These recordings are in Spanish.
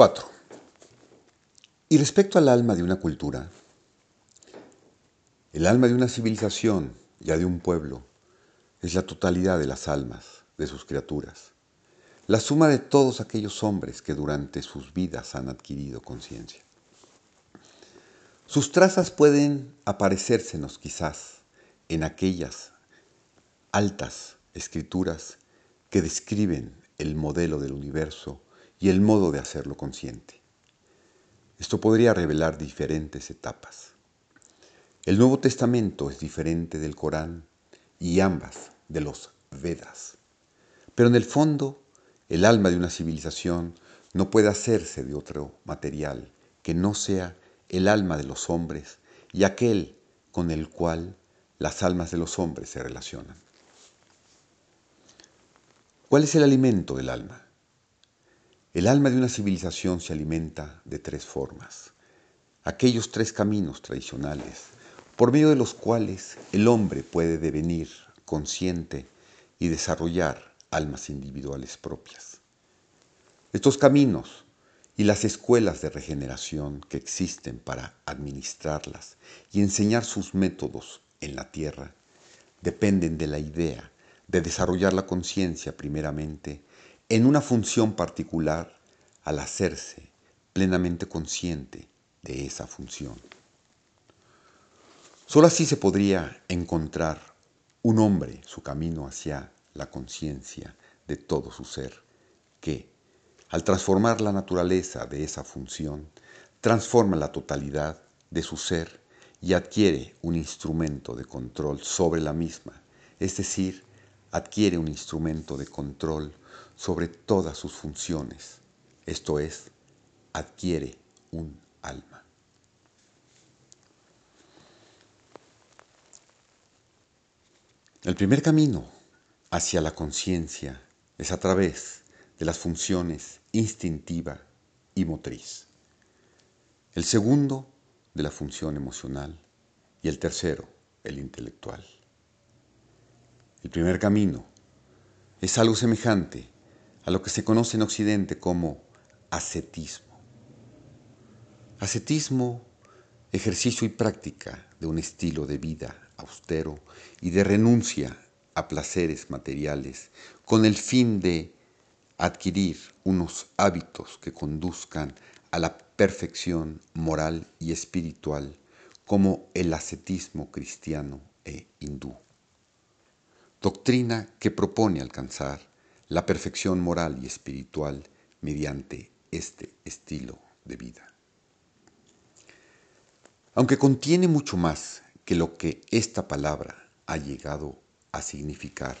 4. Y respecto al alma de una cultura, el alma de una civilización, ya de un pueblo, es la totalidad de las almas de sus criaturas, la suma de todos aquellos hombres que durante sus vidas han adquirido conciencia. Sus trazas pueden aparecérsenos quizás en aquellas altas escrituras que describen el modelo del universo y el modo de hacerlo consciente. Esto podría revelar diferentes etapas. El Nuevo Testamento es diferente del Corán y ambas de los Vedas. Pero en el fondo, el alma de una civilización no puede hacerse de otro material que no sea el alma de los hombres y aquel con el cual las almas de los hombres se relacionan. ¿Cuál es el alimento del alma? El alma de una civilización se alimenta de tres formas. Aquellos tres caminos tradicionales por medio de los cuales el hombre puede devenir consciente y desarrollar almas individuales propias. Estos caminos y las escuelas de regeneración que existen para administrarlas y enseñar sus métodos en la tierra dependen de la idea de desarrollar la conciencia primeramente en una función particular al hacerse plenamente consciente de esa función. Solo así se podría encontrar un hombre su camino hacia la conciencia de todo su ser, que, al transformar la naturaleza de esa función, transforma la totalidad de su ser y adquiere un instrumento de control sobre la misma, es decir, adquiere un instrumento de control sobre todas sus funciones, esto es, adquiere un alma. El primer camino hacia la conciencia es a través de las funciones instintiva y motriz. El segundo, de la función emocional. Y el tercero, el intelectual. El primer camino es algo semejante a lo que se conoce en Occidente como ascetismo. Ascetismo, ejercicio y práctica de un estilo de vida austero y de renuncia a placeres materiales con el fin de adquirir unos hábitos que conduzcan a la perfección moral y espiritual como el ascetismo cristiano e hindú. Doctrina que propone alcanzar la perfección moral y espiritual mediante este estilo de vida. Aunque contiene mucho más que lo que esta palabra ha llegado a significar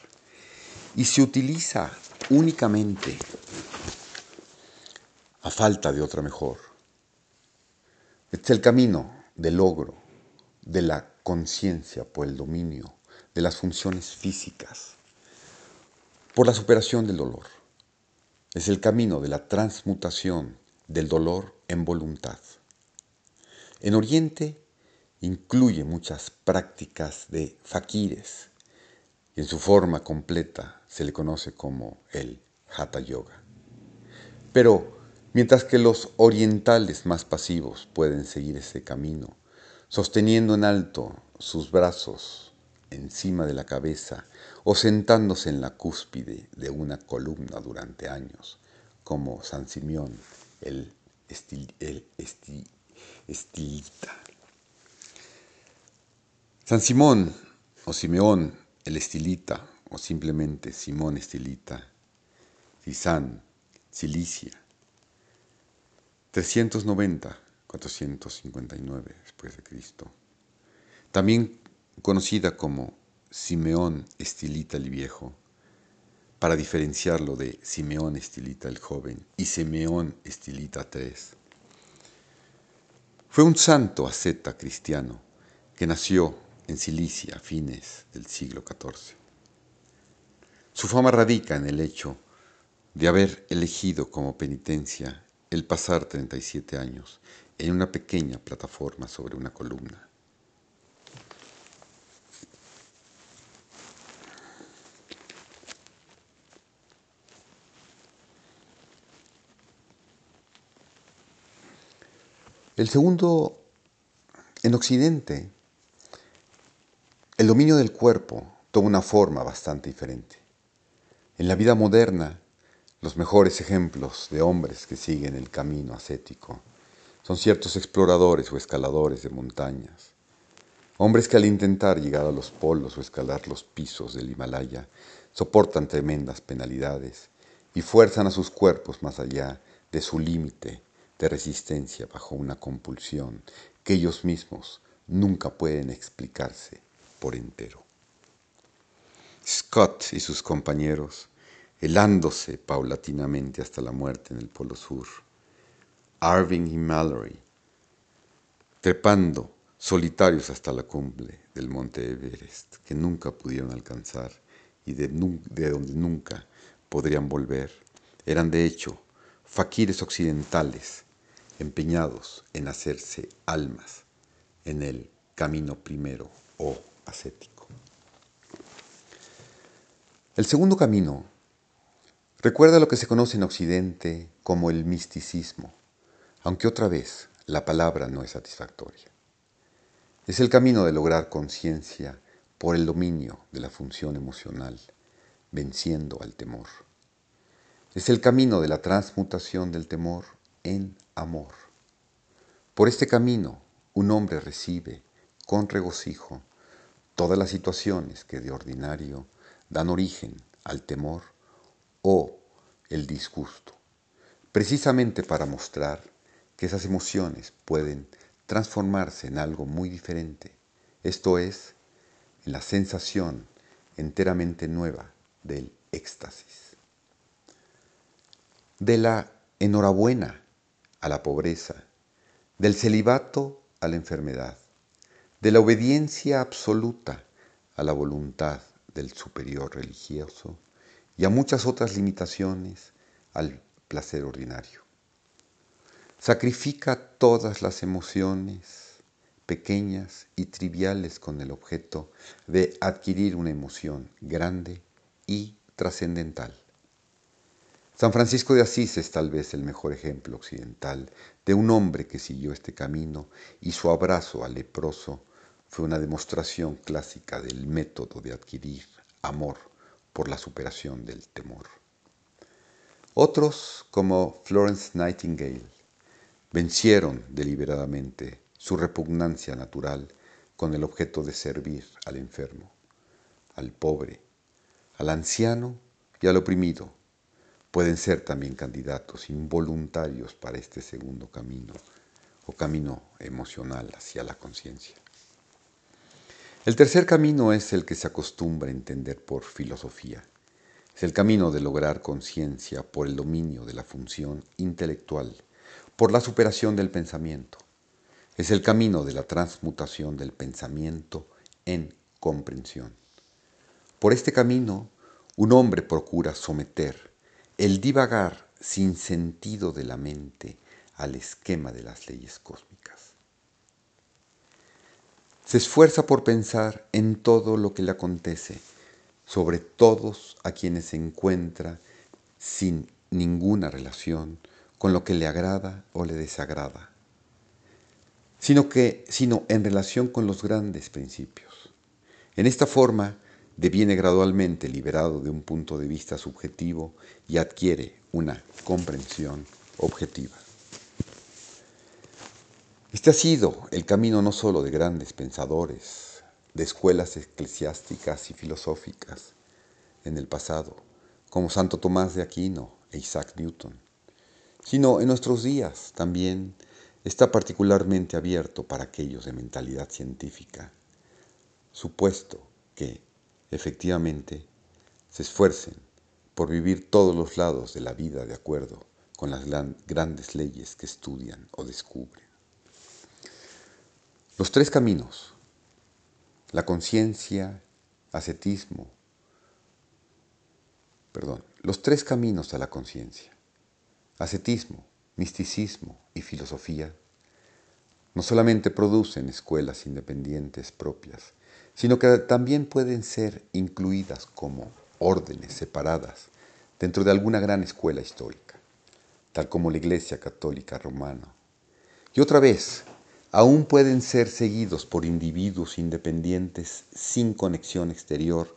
y se utiliza únicamente a falta de otra mejor. Este es el camino del logro de la conciencia por el dominio de las funciones físicas, por la superación del dolor. Es el camino de la transmutación del dolor en voluntad. En Oriente incluye muchas prácticas de faquires y en su forma completa se le conoce como el Hatha Yoga. Pero mientras que los orientales más pasivos pueden seguir ese camino, sosteniendo en alto sus brazos encima de la cabeza o sentándose en la cúspide de una columna durante años, como San Simeón el, el estilita. San Simón o Simeón el Estilita o simplemente Simón Estilita, San Cilicia, 390-459 después de Cristo. También conocida como Simeón Estilita el Viejo, para diferenciarlo de Simeón Estilita el Joven y Simeón Estilita III. Fue un santo asceta cristiano que nació en Cilicia a fines del siglo XIV. Su fama radica en el hecho de haber elegido como penitencia el pasar 37 años en una pequeña plataforma sobre una columna. El segundo, en Occidente, el dominio del cuerpo toma una forma bastante diferente. En la vida moderna, los mejores ejemplos de hombres que siguen el camino ascético son ciertos exploradores o escaladores de montañas, hombres que al intentar llegar a los polos o escalar los pisos del Himalaya soportan tremendas penalidades y fuerzan a sus cuerpos más allá de su límite de resistencia bajo una compulsión que ellos mismos nunca pueden explicarse por entero. Scott y sus compañeros, helándose paulatinamente hasta la muerte en el Polo Sur, Arving y Mallory, trepando solitarios hasta la cumbre del monte Everest, que nunca pudieron alcanzar y de, de donde nunca podrían volver, eran de hecho faquires occidentales empeñados en hacerse almas en el camino primero o ascético. El segundo camino recuerda lo que se conoce en Occidente como el misticismo, aunque otra vez la palabra no es satisfactoria. Es el camino de lograr conciencia por el dominio de la función emocional, venciendo al temor. Es el camino de la transmutación del temor en amor. Por este camino, un hombre recibe con regocijo todas las situaciones que de ordinario dan origen al temor o el disgusto, precisamente para mostrar que esas emociones pueden transformarse en algo muy diferente, esto es, en la sensación enteramente nueva del éxtasis. De la enhorabuena a la pobreza, del celibato a la enfermedad, de la obediencia absoluta a la voluntad del superior religioso y a muchas otras limitaciones al placer ordinario. Sacrifica todas las emociones pequeñas y triviales con el objeto de adquirir una emoción grande y trascendental. San Francisco de Asís es tal vez el mejor ejemplo occidental de un hombre que siguió este camino y su abrazo al leproso fue una demostración clásica del método de adquirir amor por la superación del temor. Otros, como Florence Nightingale, vencieron deliberadamente su repugnancia natural con el objeto de servir al enfermo, al pobre, al anciano y al oprimido. Pueden ser también candidatos involuntarios para este segundo camino o camino emocional hacia la conciencia. El tercer camino es el que se acostumbra a entender por filosofía. Es el camino de lograr conciencia por el dominio de la función intelectual, por la superación del pensamiento. Es el camino de la transmutación del pensamiento en comprensión. Por este camino, un hombre procura someter el divagar sin sentido de la mente al esquema de las leyes cósmicas. Se esfuerza por pensar en todo lo que le acontece, sobre todos a quienes se encuentra sin ninguna relación con lo que le agrada o le desagrada, sino que sino en relación con los grandes principios. En esta forma deviene gradualmente liberado de un punto de vista subjetivo y adquiere una comprensión objetiva. Este ha sido el camino no solo de grandes pensadores, de escuelas eclesiásticas y filosóficas en el pasado, como Santo Tomás de Aquino e Isaac Newton, sino en nuestros días también está particularmente abierto para aquellos de mentalidad científica, supuesto que, efectivamente, se esfuercen por vivir todos los lados de la vida de acuerdo con las grandes leyes que estudian o descubren. Los tres caminos, la conciencia, ascetismo, perdón, los tres caminos a la conciencia, ascetismo, misticismo y filosofía, no solamente producen escuelas independientes propias, sino que también pueden ser incluidas como órdenes separadas dentro de alguna gran escuela histórica, tal como la Iglesia Católica Romana. Y otra vez, aún pueden ser seguidos por individuos independientes sin conexión exterior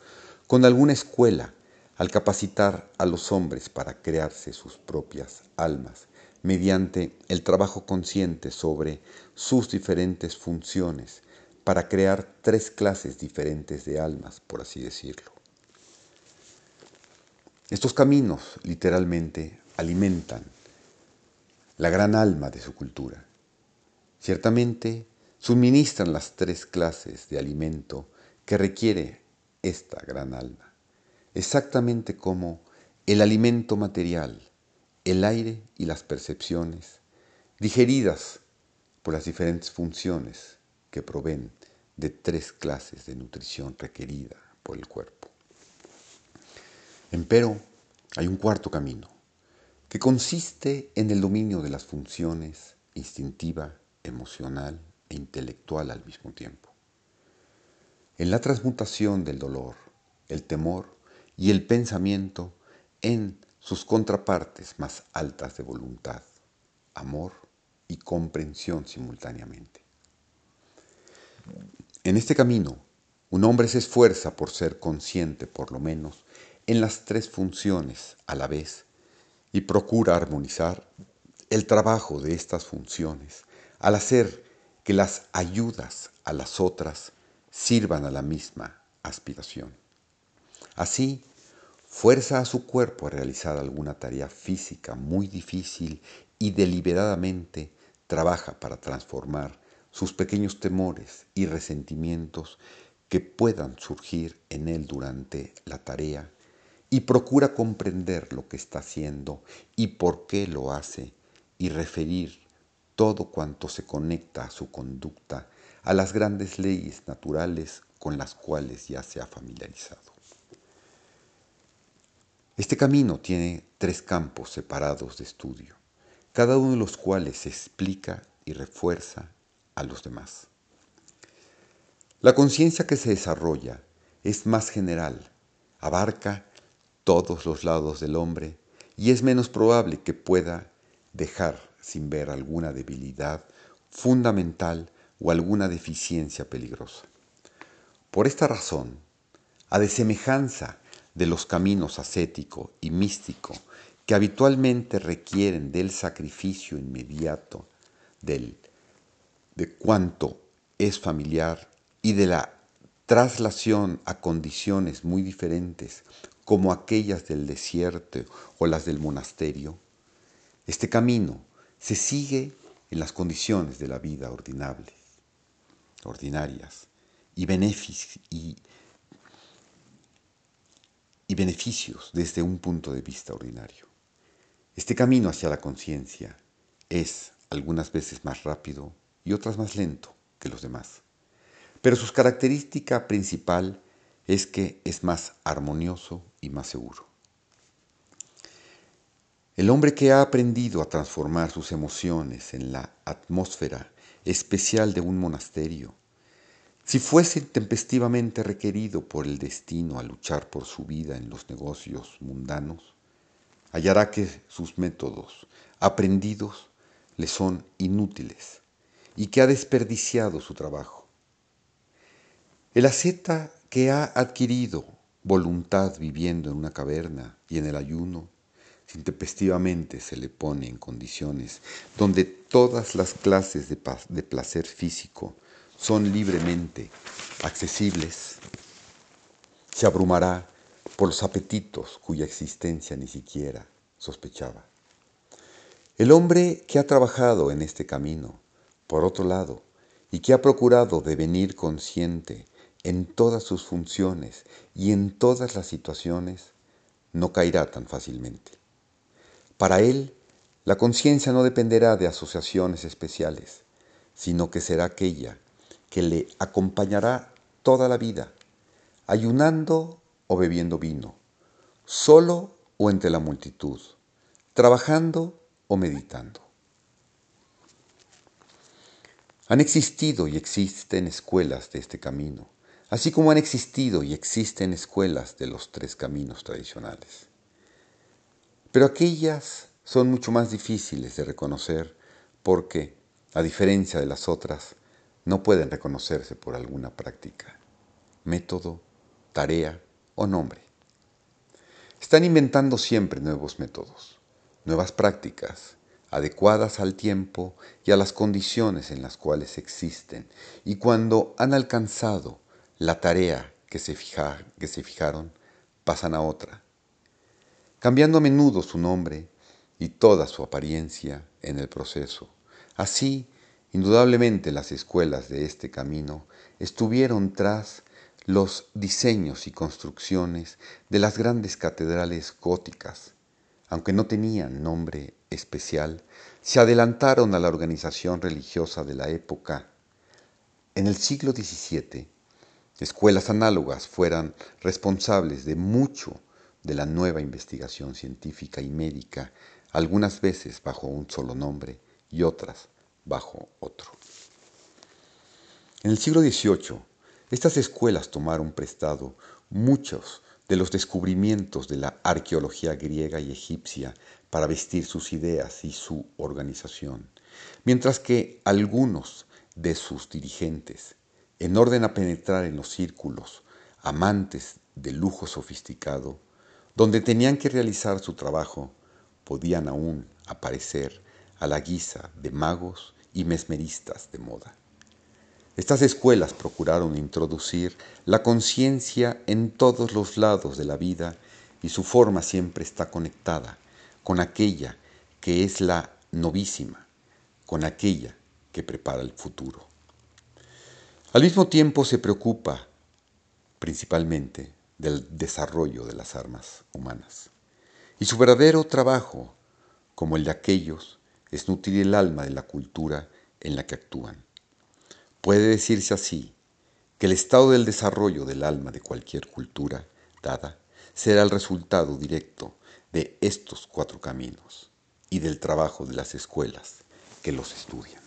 con alguna escuela al capacitar a los hombres para crearse sus propias almas mediante el trabajo consciente sobre sus diferentes funciones para crear tres clases diferentes de almas, por así decirlo. Estos caminos literalmente alimentan la gran alma de su cultura. Ciertamente suministran las tres clases de alimento que requiere esta gran alma, exactamente como el alimento material, el aire y las percepciones, digeridas por las diferentes funciones que proveen de tres clases de nutrición requerida por el cuerpo. Empero, hay un cuarto camino, que consiste en el dominio de las funciones instintiva, emocional e intelectual al mismo tiempo. En la transmutación del dolor, el temor y el pensamiento en sus contrapartes más altas de voluntad, amor y comprensión simultáneamente. En este camino, un hombre se esfuerza por ser consciente, por lo menos, en las tres funciones a la vez y procura armonizar el trabajo de estas funciones al hacer que las ayudas a las otras sirvan a la misma aspiración. Así, fuerza a su cuerpo a realizar alguna tarea física muy difícil y deliberadamente trabaja para transformar sus pequeños temores y resentimientos que puedan surgir en él durante la tarea y procura comprender lo que está haciendo y por qué lo hace y referir todo cuanto se conecta a su conducta a las grandes leyes naturales con las cuales ya se ha familiarizado. Este camino tiene tres campos separados de estudio, cada uno de los cuales se explica y refuerza a los demás. La conciencia que se desarrolla es más general, abarca todos los lados del hombre y es menos probable que pueda dejar sin ver alguna debilidad fundamental o alguna deficiencia peligrosa. Por esta razón, a de semejanza de los caminos ascético y místico que habitualmente requieren del sacrificio inmediato del, de cuanto es familiar y de la traslación a condiciones muy diferentes como aquellas del desierto o las del monasterio, este camino se sigue en las condiciones de la vida ordinable, ordinarias y, y, y beneficios desde un punto de vista ordinario. Este camino hacia la conciencia es algunas veces más rápido y otras más lento que los demás, pero su característica principal es que es más armonioso y más seguro. El hombre que ha aprendido a transformar sus emociones en la atmósfera especial de un monasterio, si fuese tempestivamente requerido por el destino a luchar por su vida en los negocios mundanos, hallará que sus métodos aprendidos le son inútiles y que ha desperdiciado su trabajo. El asceta que ha adquirido voluntad viviendo en una caverna y en el ayuno, intempestivamente se le pone en condiciones donde todas las clases de placer físico son libremente accesibles, se abrumará por los apetitos cuya existencia ni siquiera sospechaba. El hombre que ha trabajado en este camino, por otro lado, y que ha procurado devenir consciente en todas sus funciones y en todas las situaciones, no caerá tan fácilmente. Para él, la conciencia no dependerá de asociaciones especiales, sino que será aquella que le acompañará toda la vida, ayunando o bebiendo vino, solo o entre la multitud, trabajando o meditando. Han existido y existen escuelas de este camino así como han existido y existen escuelas de los tres caminos tradicionales. Pero aquellas son mucho más difíciles de reconocer porque, a diferencia de las otras, no pueden reconocerse por alguna práctica, método, tarea o nombre. Están inventando siempre nuevos métodos, nuevas prácticas, adecuadas al tiempo y a las condiciones en las cuales existen, y cuando han alcanzado la tarea que se, que se fijaron, pasan a otra, cambiando a menudo su nombre y toda su apariencia en el proceso. Así, indudablemente las escuelas de este camino estuvieron tras los diseños y construcciones de las grandes catedrales góticas, aunque no tenían nombre especial, se adelantaron a la organización religiosa de la época. En el siglo XVII, escuelas análogas fueran responsables de mucho de la nueva investigación científica y médica, algunas veces bajo un solo nombre y otras bajo otro. En el siglo XVIII, estas escuelas tomaron prestado muchos de los descubrimientos de la arqueología griega y egipcia para vestir sus ideas y su organización, mientras que algunos de sus dirigentes, en orden a penetrar en los círculos amantes del lujo sofisticado, donde tenían que realizar su trabajo, podían aún aparecer a la guisa de magos y mesmeristas de moda. Estas escuelas procuraron introducir la conciencia en todos los lados de la vida y su forma siempre está conectada con aquella que es la novísima, con aquella que prepara el futuro. Al mismo tiempo se preocupa principalmente del desarrollo de las armas humanas. Y su verdadero trabajo, como el de aquellos, es nutrir el alma de la cultura en la que actúan. Puede decirse así que el estado del desarrollo del alma de cualquier cultura dada será el resultado directo de estos cuatro caminos y del trabajo de las escuelas que los estudian.